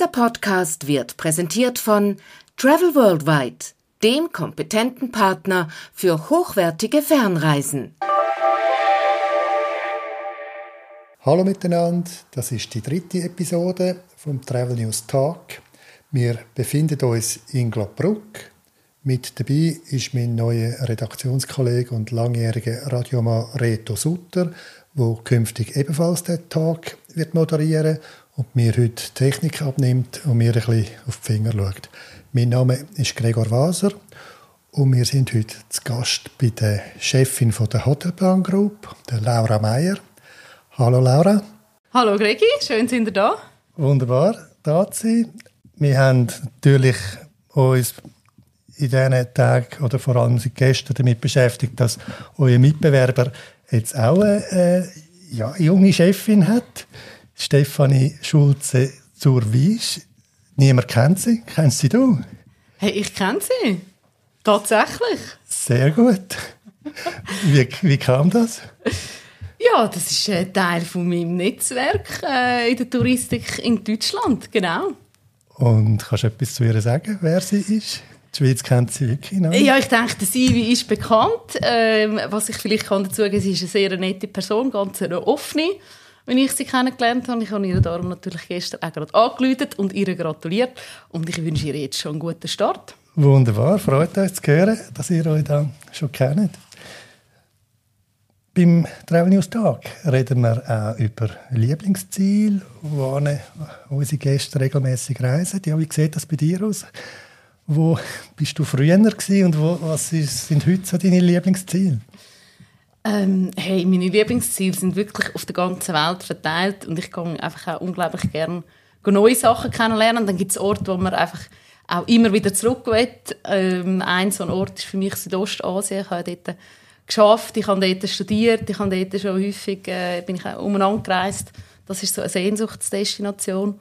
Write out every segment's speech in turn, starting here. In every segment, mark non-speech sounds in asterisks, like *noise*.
Dieser Podcast wird präsentiert von Travel Worldwide, dem kompetenten Partner für hochwertige Fernreisen. Hallo miteinander, das ist die dritte Episode vom Travel News Talk. Wir befinden uns in Glabruck. Mit dabei ist mein neuer Redaktionskollege und langjähriger Radiomann Reto Sutter, wo künftig ebenfalls den Tag wird moderieren und mir heute Technik abnimmt und mir ein bisschen auf die Finger schaut. Mein Name ist Gregor Waser und wir sind heute zu Gast bei der Chefin von der Hotelplan Group, der Laura Meyer. Hallo Laura. Hallo Gregi, schön sind ihr da. Wunderbar, da zu sein. Wir haben natürlich uns in diesen Tagen oder vor allem seit gestern damit beschäftigt, dass euer Mitbewerber jetzt auch eine, äh, ja, eine junge Chefin hat. Stefanie Schulze zur Wies. Niemand kennt sie. Kennst sie du? Hey, ich kenne sie. Tatsächlich. Sehr gut. Wie, wie kam das? Ja, das ist ein Teil von meinem Netzwerk äh, in der Touristik in Deutschland, genau. Und kannst du etwas zu ihr sagen, wer sie ist? Die Schweiz kennt sie wirklich noch. Ja, ich denke, der Sivi ist bekannt. Ähm, was ich vielleicht kann dazu sagen kann, sie ist eine sehr nette Person, ganz eine offene wenn ich sie kennengelernt habe. Ich habe ihr darum natürlich gestern auch gerade angerufen und ihr gratuliert. Und ich wünsche ihr jetzt schon einen guten Start. Wunderbar, freut uns zu hören, dass ihr euch da schon kennt. Beim Travel News Tag reden wir auch über Lieblingsziele, wo unsere Gäste regelmäßig reisen. Ja, wie sieht das bei dir aus? Wo bist du früher gewesen und wo, was sind heute so deine Lieblingsziele? Ähm, hey, meine Lieblingsziele sind wirklich auf der ganzen Welt verteilt und ich gehe einfach auch unglaublich gerne neue Sachen kennenlernen. Dann gibt es Orte, wo man einfach auch immer wieder zurück will. Ähm, ein so ein Ort ist für mich Südostasien. Ich habe dort geschafft, ich habe dort studiert, ich habe dort schon häufig äh, bin ich auch umeinander gereist. Das ist so eine Sehnsuchtsdestination.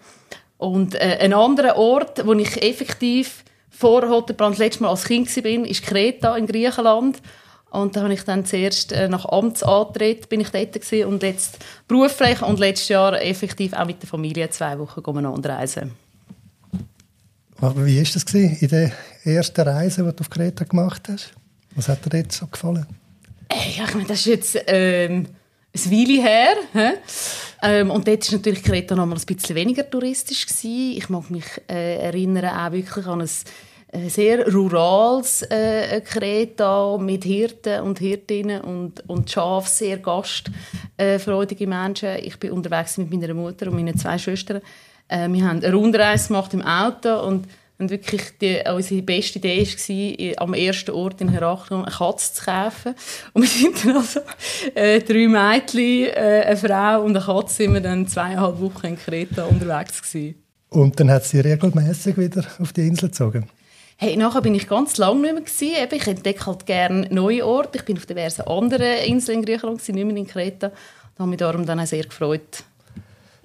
Und äh, ein anderer Ort, wo ich effektiv vor Hotelbrand das letzte Mal als Kind war, ist Kreta in Griechenland. Und da habe ich dann zuerst äh, nach Amtsantritt bin ich dort gewesen und jetzt beruflich und letztes Jahr effektiv auch mit der Familie zwei Wochen umeinander reisen. Aber wie war das gewesen, in der ersten Reise, die du auf Kreta gemacht hast? Was hat dir dort so gefallen? Ja, ich meine, das ist jetzt ähm, ein Weile her. Ähm, und dort war natürlich Kreta noch mal ein bisschen weniger touristisch. Gewesen. Ich mag mich äh, erinnern auch wirklich an ein sehr rurales äh, Kreta mit Hirten und Hirtinnen und, und Schaf, sehr gastfreudige Menschen. Ich bin unterwegs mit meiner Mutter und meinen zwei Schwestern. Äh, wir haben eine Rundreise gemacht im Auto und und wirklich die, unsere beste Idee war, am ersten Ort in Heraklion eine Katze zu kaufen. *laughs* Und wir sind dann also äh, drei Mädchen, äh, eine Frau und eine Katze sind wir dann zweieinhalb Wochen in Kreta unterwegs gewesen. Und dann hat sie regelmäßig wieder auf die Insel gezogen? Hey, nachher bin ich ganz lange nicht mehr gewesen. Eben, ich entdecke halt gerne neue Orte. Ich bin auf diversen anderen Inseln in Griechenland, gewesen, nicht mehr in Kreta. Da habe mich darum dann auch sehr gefreut,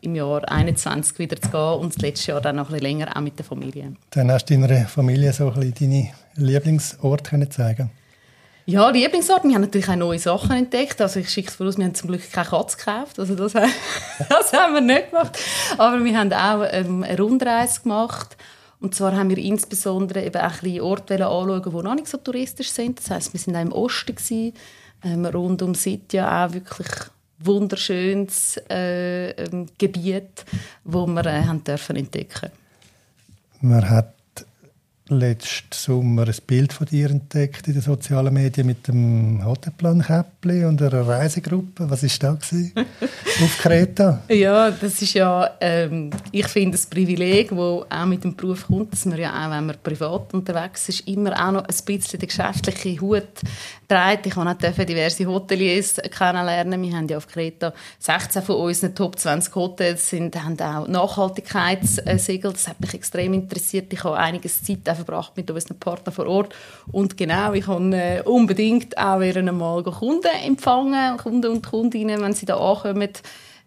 im Jahr 2021 wieder zu gehen und das letzte Jahr dann noch ein bisschen länger auch mit der Familie. Dann hast du deiner Familie so ein bisschen deine Lieblingsort können zeigen ja, Lieblingsort. Wir haben natürlich auch neue Sachen entdeckt. Also ich schicke es voraus, wir haben zum Glück keine Katze gekauft. Also das, *laughs* das haben wir nicht gemacht. Aber wir haben auch ähm, eine Rundreise gemacht. Und zwar haben wir insbesondere eben auch ein Orte anschauen, die noch nicht so touristisch sind. Das heisst, wir sind auch im Osten, gewesen, ähm, rund um Sitja auch wirklich wunderschönes äh, ähm, Gebiet, wo wir äh, haben dürfen entdecken. Man hat letzten Sommer ein Bild von dir entdeckt in den sozialen Medien mit dem Hotelplan-Käppli und einer Reisegruppe. Was war da *laughs* auf Kreta? Ja, das ist ja, ähm, ich finde, ein Privileg, das auch mit dem Beruf kommt, dass man ja auch, wenn man privat unterwegs ist, immer auch noch ein bisschen den geschäftlichen Hut trägt. Ich habe auch diverse Hoteliers kennenlernen. Wir haben ja auf Kreta 16 von unseren Top 20 Hotels sind, haben auch Nachhaltigkeitssiegel. Das hat mich extrem interessiert. Ich habe einiges Zeit verbracht mit unseren Partnern vor Ort. Und genau, ich habe äh, unbedingt auch einmal Kunden empfangen, Kunden und Kundinnen, wenn sie da ankommen.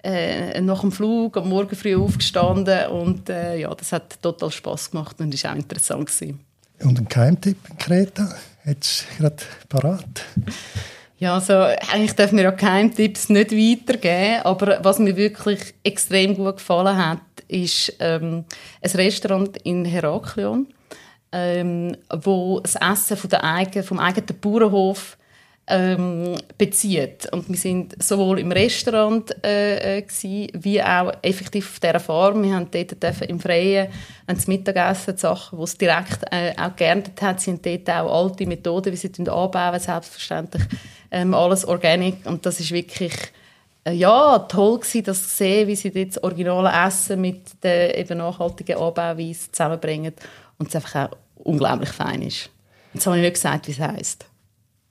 Äh, nach dem Flug am Morgen früh aufgestanden und äh, ja, das hat total Spaß gemacht und ist auch interessant gewesen. Und ein Geheimtipp in Kreta? Du gerade parat? Ja, also eigentlich dürfen wir ja Geheimtipps nicht weitergeben, aber was mir wirklich extrem gut gefallen hat, ist ähm, ein Restaurant in Heraklion, ähm, wo das Essen von der eigenen, vom eigenen Bauernhof ähm, bezieht. Und wir sind sowohl im Restaurant äh, äh, gewesen, wie auch effektiv auf dieser Farm. Wir haben dort im Freien das Mittagessen, die Sachen, die es direkt äh, auch geerntet hat, sind dort auch alte Methoden, wie sie anbauen, selbstverständlich ähm, alles organic. Und das ist wirklich äh, ja, toll gewesen, das zu sehen, wie sie das originale Essen mit der eben nachhaltigen Anbauweise zusammenbringen und es einfach auch unglaublich fein ist. Jetzt habe ich nicht gesagt, wie es heisst.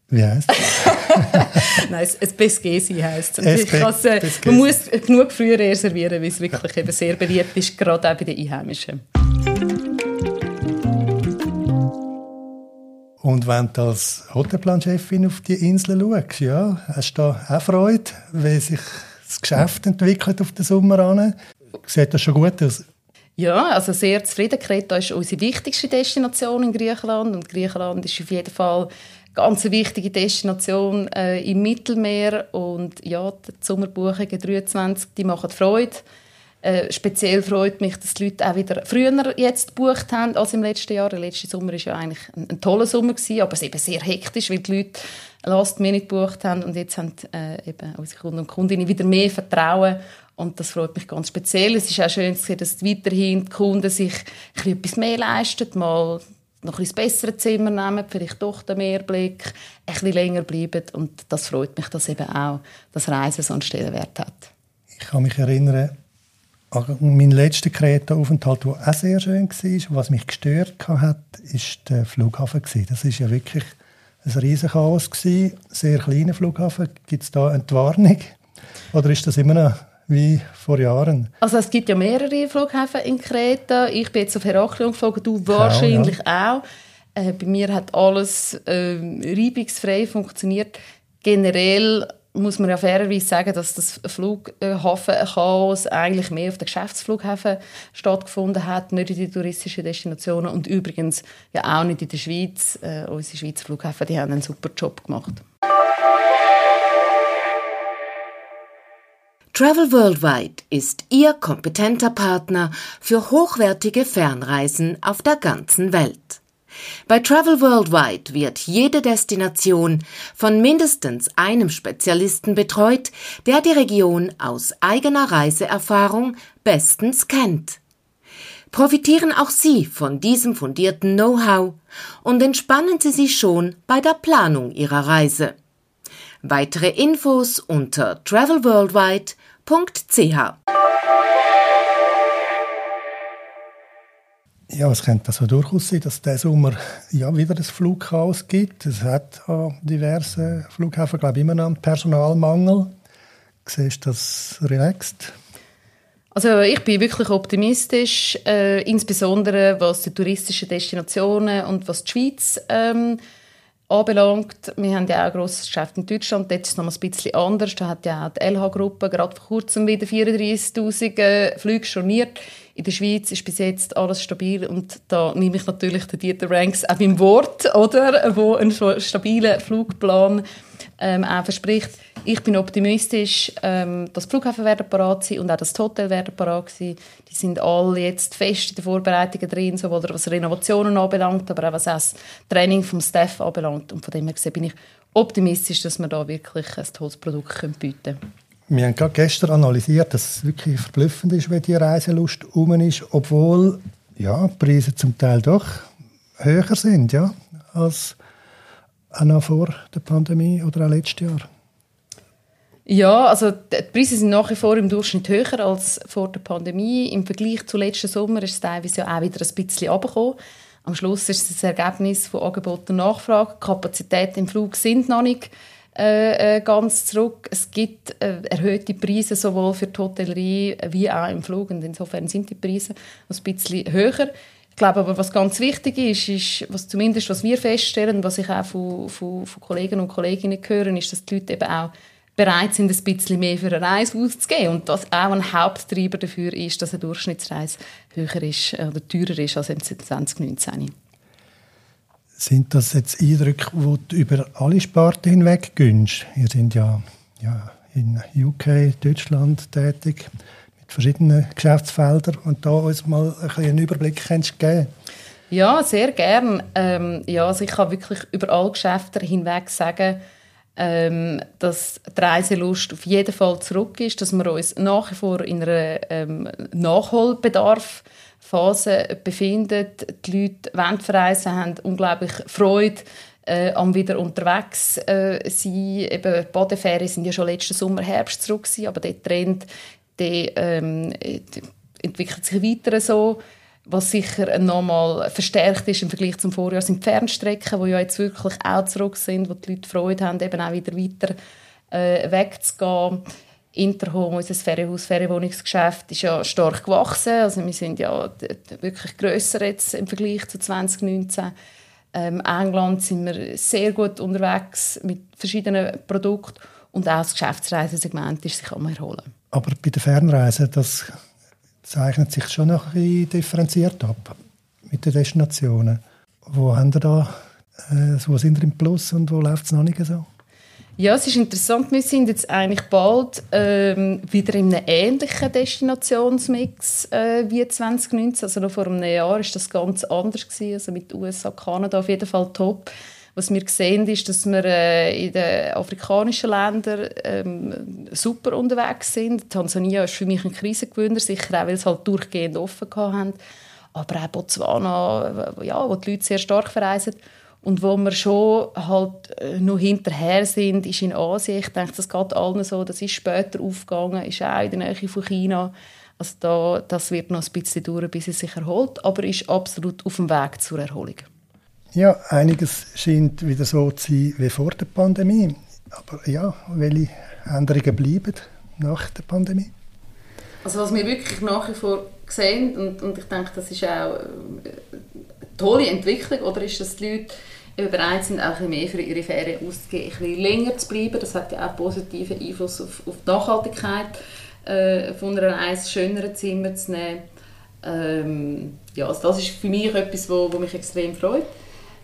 Wie heisst es? *laughs* Nein, es Pesgesi heisst es. Äh, man muss genug früher reservieren, weil es wirklich eben sehr beliebt ist, gerade auch bei den Einheimischen. Und wenn du als Hotelplanchefin auf die Insel schaust, ja, hast du da auch Freude, wie sich das Geschäft entwickelt auf den Sommer an? Sieht das schon gut aus? Ja, also sehr zufrieden. Kreta ist unsere wichtigste Destination in Griechenland und Griechenland ist auf jeden Fall ganz eine wichtige Destination äh, im Mittelmeer und ja, die Sommerbuchungen 23, die machen Freude. Äh, speziell freut mich, dass die Leute auch wieder früher jetzt gebucht haben als im letzten Jahr. Der letzte Sommer war ja eigentlich ein, ein toller Sommer, gewesen, aber es eben sehr hektisch, weil die Leute Last Minute gebucht haben und jetzt haben äh, eben unsere Kunden und Kundinnen wieder mehr Vertrauen und das freut mich ganz speziell. Es ist auch schön zu sehen, dass weiterhin die Kunden sich etwas mehr leisten, mal noch ein bessere Zimmer nehmen, vielleicht doch den Meerblick, ein bisschen länger bleiben und das freut mich, dass eben auch das Reisen so einen Stellenwert hat. Ich kann mich erinnern an meinen letzten Kreta-Aufenthalt, der auch sehr schön war. Was mich gestört hat, war der Flughafen. Das war ja wirklich ein riesiges Chaos. Sehr kleiner Flughafen. Gibt es da eine Warnung? Oder ist das immer noch wie vor Jahren. Also es gibt ja mehrere Flughäfen in Kreta. Ich bin jetzt auf Heraklion geflogen, du wahrscheinlich auch. Ja. auch. Äh, bei mir hat alles äh, reibungsfrei funktioniert. Generell muss man ja fairerweise sagen, dass das Flughafenchaos eigentlich mehr auf den Geschäftsflughäfen stattgefunden hat, nicht in den touristischen Destinationen und übrigens ja auch nicht in der Schweiz. Äh, unsere Schweizer Flughäfen die haben einen super Job gemacht. Travel Worldwide ist Ihr kompetenter Partner für hochwertige Fernreisen auf der ganzen Welt. Bei Travel Worldwide wird jede Destination von mindestens einem Spezialisten betreut, der die Region aus eigener Reiseerfahrung bestens kennt. Profitieren auch Sie von diesem fundierten Know-how und entspannen Sie sich schon bei der Planung Ihrer Reise. Weitere Infos unter travelworldwide.com www.ch. Ja, es könnte also durchaus sein, dass es diesen Sommer ja, wieder ein Flugchaos gibt. Es hat an diversen Flughäfen, glaube ich, immer noch einen Personalmangel. Siehst du das relaxed? Also ich bin wirklich optimistisch, äh, insbesondere was die touristischen Destinationen und was die Schweiz ähm, anbelangt, wir haben ja auch ein grosses Geschäft in Deutschland, dort ist es noch ein bisschen anders. Da hat ja auch die LH-Gruppe gerade vor kurzem wieder 34'000 äh, Flüge storniert. In der Schweiz ist bis jetzt alles stabil und da nehme ich natürlich den Dieter Ranks auch beim Wort, oder, wo einen stabilen Flugplan ähm, auch verspricht. Ich bin optimistisch, ähm, dass die werden parat sein und auch das Hotel werden parat sein. Die sind alle jetzt fest in den Vorbereitungen drin, sowohl was Renovationen anbelangt, aber auch was das Training vom Staff anbelangt. Und von dem her gesehen bin ich optimistisch, dass wir da wirklich ein tolles Produkt bieten können. Wir haben gerade gestern analysiert, dass es wirklich verblüffend ist, wie die Reiselust um ist, obwohl ja, die Preise zum Teil doch höher sind ja, als auch noch vor der Pandemie oder auch letztes Jahr. Ja, also die Preise sind nach wie vor im Durchschnitt höher als vor der Pandemie. Im Vergleich zu letzten Sommer ist es teilweise ja auch wieder ein bisschen runtergekommen. Am Schluss ist es das Ergebnis von Angebot und Nachfrage. Die Kapazitäten im Flug sind noch nicht äh, ganz zurück. Es gibt äh, erhöhte Preise sowohl für die Hotellerie wie auch im Flug und insofern sind die Preise ein bisschen höher. Ich glaube aber, was ganz wichtig ist, ist was zumindest was wir feststellen, was ich auch von, von, von Kollegen und Kolleginnen höre, ist, dass die Leute eben auch bereit sind, ein bisschen mehr für eine Reise auszugeben. Und das auch ein Haupttreiber dafür ist, dass eine Durchschnittsreise höher ist äh, oder teurer ist als im 2019. Sind das jetzt Eindrücke, die du über alle Sparten hinweg gönnst? Ihr seid ja, ja in UK, Deutschland tätig, die verschiedenen Geschäftsfelder und da uns mal ein bisschen einen Überblick kannst geben Ja, sehr gern. Ähm, ja, also ich kann wirklich über alle Geschäfte hinweg sagen, ähm, dass die Reiselust auf jeden Fall zurück ist, dass wir uns nach wie vor in einer ähm, Nachholbedarfphase befinden. Die Leute wollen verreisen, haben unglaublich Freude äh, am wieder unterwegs äh, sein. Eben, Badeferien sind ja schon letzten Sommer, Herbst zurück gewesen, aber der Trend der, ähm, entwickelt sich weiter so. Was sicher nochmal verstärkt ist im Vergleich zum Vorjahr sind die Fernstrecken, die ja jetzt wirklich auch zurück sind, wo die Leute Freude haben, eben auch wieder weiter äh, wegzugehen. Interhome, unser Ferienhaus, Ferienwohnungsgeschäft, ist ja stark gewachsen. Also wir sind ja wirklich grösser jetzt im Vergleich zu 2019. Ähm, England sind wir sehr gut unterwegs mit verschiedenen Produkten und auch das Geschäftsreisesegment ist sich am erholen. Aber bei den Fernreisen, das zeichnet sich schon noch ein bisschen differenziert ab mit den Destinationen. Wo haben da, äh, wo sind ihr im Plus und wo läuft es noch nicht so? Ja, es ist interessant. Wir sind jetzt eigentlich bald ähm, wieder in einem ähnlichen Destinationsmix äh, wie 2019. Also noch vor einem Jahr war das ganz anders gewesen. Also mit USA, Kanada auf jeden Fall top. Was wir sehen, ist, dass wir äh, in den afrikanischen Ländern ähm, super unterwegs sind. Tansania ist für mich ein Krisengewinner, sicher auch, weil es halt durchgehend offen haben. Aber auch Botswana, ja, wo die Leute sehr stark verreisen. Und wo wir schon halt äh, noch hinterher sind, ist in Asien. Ich denke, das geht allen so. Das ist später aufgegangen, ist auch in der Nähe von China. Also da, das wird noch ein bisschen dauern, bis es sich erholt, aber ist absolut auf dem Weg zur Erholung. Ja, einiges scheint wieder so zu sein wie vor der Pandemie. Aber ja, welche Änderungen bleiben nach der Pandemie? Also was wir wirklich nach wie vor sehen, und, und ich denke, das ist auch eine tolle Entwicklung, oder ist, dass die Leute bereit sind, auch ein mehr für ihre Ferien auszugeben, ein bisschen länger zu bleiben. Das hat ja auch positiven Einfluss auf, auf die Nachhaltigkeit äh, von einer Reise, schöneren Zimmer zu nehmen. Ähm, ja, also das ist für mich etwas, wo, wo mich extrem freut.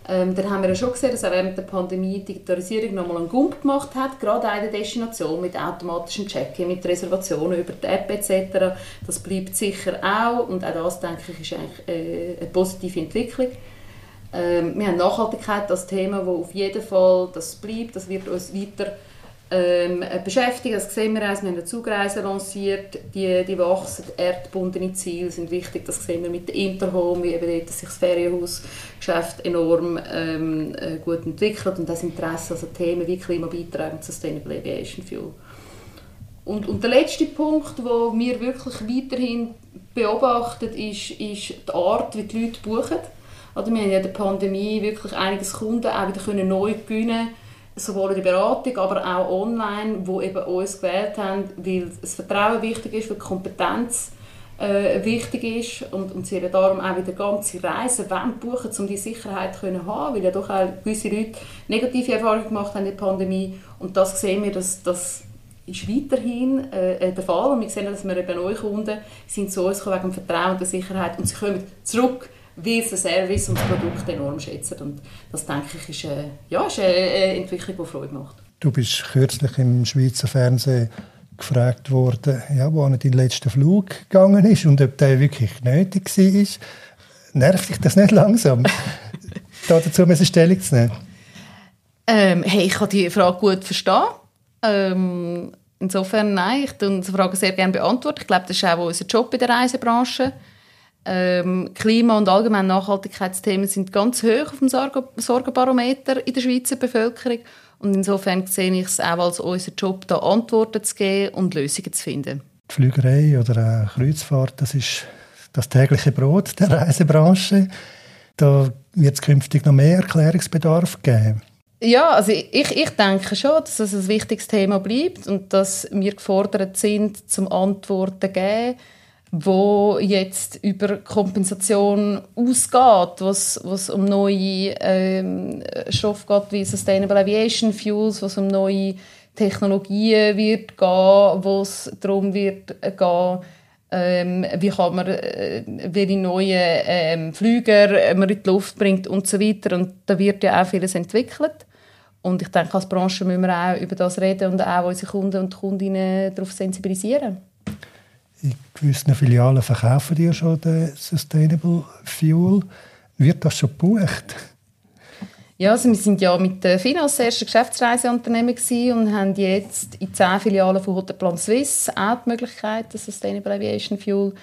Ähm, dann haben wir ja schon gesehen, dass auch während der Pandemie die Digitalisierung nochmal einen Gump gemacht hat, gerade auch in der Destination mit automatischem Check-in, mit Reservationen über die App etc. Das bleibt sicher auch und auch das, denke ich, ist eigentlich äh, eine positive Entwicklung. Ähm, wir haben Nachhaltigkeit als Thema, das auf jeden Fall das bleibt, das wird uns weiter ähm, beschäftigen. Das sehen wir auch. Wir haben eine Zugreise lanciert, die, die wachsen. Erdbundene Ziele sind wichtig. Das sehen wir mit der Interhome, wie eben dort, sich das Ferienhausgeschäft enorm ähm, äh, gut entwickelt und das Interesse, also Themen wie Klimabeiträge und Sustainable Aviation Fuel. Und, und der letzte Punkt, wo wir wirklich weiterhin beobachten, ist, ist die Art, wie die Leute buchen. Also wir haben ja in der Pandemie wirklich einiges Kunden auch wieder neu gewinnen sowohl in der Beratung, aber auch online, wo eben uns gewählt haben, weil das Vertrauen wichtig ist, weil die Kompetenz äh, wichtig ist und, und sie darum auch wieder ganze Reisen buchen, um die Sicherheit zu haben, weil ja doch auch gewisse Leute negative Erfahrungen gemacht haben in der Pandemie. Und das sehen wir, dass das ist weiterhin äh, der Fall. Und wir sehen, dass wir eben neue Kunden sind zu uns wegen dem Vertrauen und der Sicherheit. Und sie kommen zurück wie sie den Service und das Produkt enorm schätzen. Und das, denke ich, ist, äh, ja, ist eine Entwicklung, die Freude macht. Du bist kürzlich im Schweizer Fernsehen gefragt worden, ja, wo dein letzter Flug gegangen ist und ob der wirklich nötig war. Nervt dich das nicht langsam, *laughs* da dazu eine Stellung zu nehmen? Ähm, hey, ich kann die Frage gut verstehen. Ähm, insofern, nein, ich beantworte diese Frage sehr gerne beantworten. Ich glaube, das ist auch unser Job in der Reisebranche ähm, Klima- und allgemein Nachhaltigkeitsthemen sind ganz hoch auf dem Sorgenbarometer in der Schweizer Bevölkerung. Und insofern sehe ich es auch als unser Job, da Antworten zu geben und Lösungen zu finden. Die Flügerei oder eine Kreuzfahrt, das ist das tägliche Brot der Reisebranche. Da wird es künftig noch mehr Erklärungsbedarf geben. Ja, also ich, ich denke schon, dass es ein wichtiges Thema bleibt und dass wir gefordert sind, zum Antworten zu geben wo jetzt über Kompensation ausgeht, was, was um neue ähm, Stoffe geht wie Sustainable Aviation Fuels, was um neue Technologien wird gehen, wo es darum wird gehen, ähm, wie kann man äh, welche neuen ähm, Flüger man in die Luft bringt und so weiter. Und da wird ja auch vieles entwickelt. Und ich denke, als Branche müssen wir auch über das reden und auch unsere Kunden und Kundinnen darauf sensibilisieren. In gewissen Filialen verkaufen die schon den Sustainable Fuel. Wird das schon gebucht? Ja, also wir sind ja mit der FINA das erste Geschäftsreiseunternehmen und haben jetzt in zehn Filialen von Hotelplan Suisse auch die Möglichkeit, das Sustainable Aviation Fuel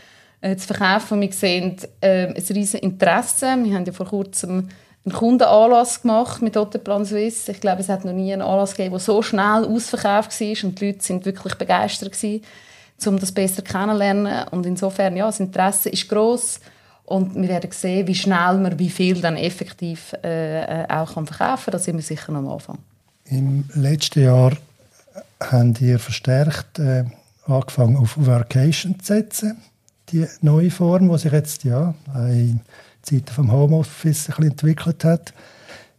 äh, zu verkaufen. Wir sehen äh, ein riesiges Interesse. Wir haben ja vor kurzem einen Kundenanlass gemacht mit Hotelplan Suisse. Ich glaube, es hat noch nie einen Anlass gegeben, der so schnell ausverkauft war und die Leute sind wirklich begeistert gewesen, um das besser kennenzulernen. Und insofern, ja, das Interesse ist groß und wir werden sehen, wie schnell man wie viel dann effektiv äh, äh, auch kann verkaufen kann. Da sind wir sicher am Anfang. Im letzten Jahr habt ihr verstärkt äh, angefangen auf Workation zu setzen. Die neue Form, die sich jetzt ja, in Zeiten vom Homeoffice entwickelt hat.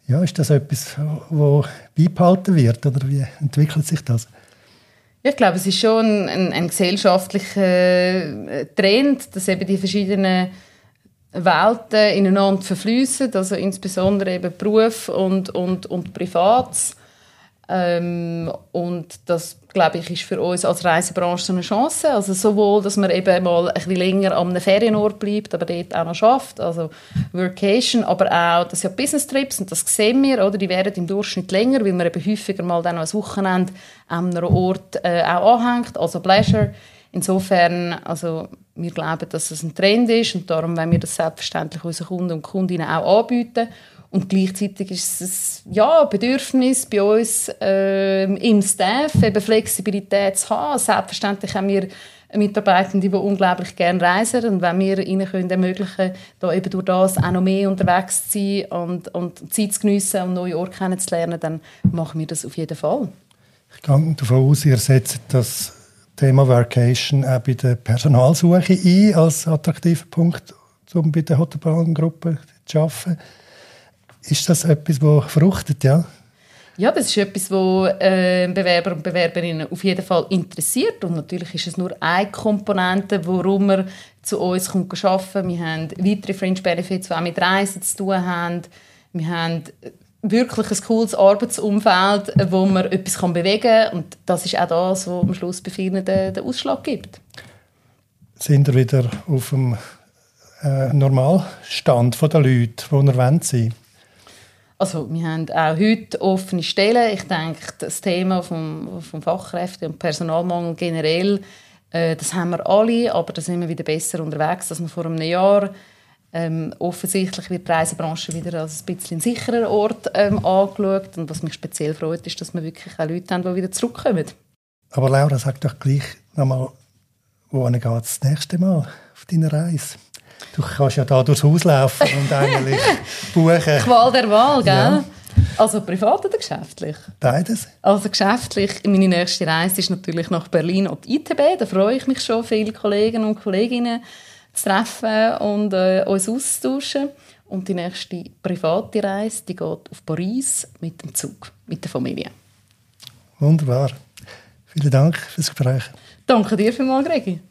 Ja, ist das etwas, wo beibehalten wird oder wie entwickelt sich das? Ich glaube, es ist schon ein, ein gesellschaftlicher äh, Trend, dass eben die verschiedenen Welten ineinander verfließen, also insbesondere eben Beruf und, und, und Privates. Ähm, und das, glaube ich, ist für uns als Reisebranche eine Chance. Also sowohl, dass man eben mal ein bisschen länger am Ferienort bleibt, aber dort auch noch schafft, also Workation, aber auch, das ja Business Trips und das sehen wir, oder? die werden im Durchschnitt länger, weil man eben häufiger mal dann ein Wochenende an einem Ort äh, auch anhängt, also Pleasure. Insofern, also wir glauben, dass es ein Trend ist und darum wollen wir das selbstverständlich unseren Kunden und Kundinnen auch anbieten. Und gleichzeitig ist es ja, ein Bedürfnis bei uns äh, im Staff, eben Flexibilität zu haben. Selbstverständlich haben wir Mitarbeitende, die unglaublich gerne reisen und wenn wir ihnen können ermöglichen da eben durch das auch noch mehr unterwegs zu sein und, und Zeit zu geniessen und neue Orte kennenzulernen, dann machen wir das auf jeden Fall. Ich gehe davon aus, ihr setzt das Thema Workation auch bei der Personalsuche ein als attraktiver Punkt, um bei der Hotelbahngruppe zu arbeiten. Ist das etwas, das fruchtet, ja? Ja, das ist etwas, das äh, Bewerber und Bewerberinnen auf jeden Fall interessiert. Und natürlich ist es nur eine Komponente, warum man zu uns kommt arbeiten Wir haben weitere Fringe Benefits, die auch mit Reisen zu tun haben. Wir haben wirklich ein cooles Arbeitsumfeld, wo man etwas bewegen kann. Und das ist auch das, was am Schluss bei vielen den, den Ausschlag gibt. Sind wir wieder auf dem äh, Normalstand der Leute, die erwähnt sind? Also wir haben auch heute offene Stellen. Ich denke, das Thema vom, vom Fachkräfte- und Personalmangel generell, äh, das haben wir alle, aber da sind wir wieder besser unterwegs als vor einem Jahr. Ähm, offensichtlich wird die Reisebranche wieder als ein bisschen sicherer Ort ähm, angeschaut. Und was mich speziell freut, ist, dass wir wirklich auch Leute haben, die wieder zurückkommen. Aber Laura, sag doch gleich nochmal, wohin geht es das nächste Mal auf deiner Reise? Du kannst ja da durchs Haus laufen und eigentlich *laughs* buchen. Qual der Wahl, gell? Ja. Also privat oder geschäftlich? Beides. Also geschäftlich, meine nächste Reise ist natürlich nach Berlin und ITB. Da freue ich mich schon, viele Kollegen und Kolleginnen zu treffen und äh, uns auszutauschen. Und die nächste private Reise die geht auf Paris mit dem Zug, mit der Familie. Wunderbar. Vielen Dank fürs Gespräch. Danke dir vielmals, Gregi.